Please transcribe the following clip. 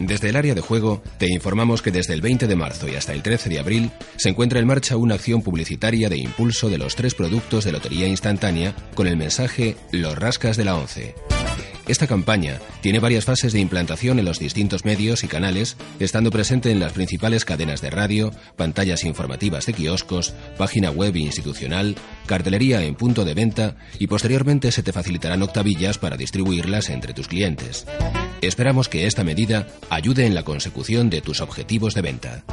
Desde el área de juego te informamos que desde el 20 de marzo y hasta el 13 de abril se encuentra en marcha una acción publicitaria de impulso de los tres productos de lotería instantánea con el mensaje Los rascas de la 11. Esta campaña tiene varias fases de implantación en los distintos medios y canales, estando presente en las principales cadenas de radio, pantallas informativas de kioscos, página web institucional, cartelería en punto de venta y posteriormente se te facilitarán octavillas para distribuirlas entre tus clientes. Esperamos que esta medida ayude en la consecución de tus objetivos de venta.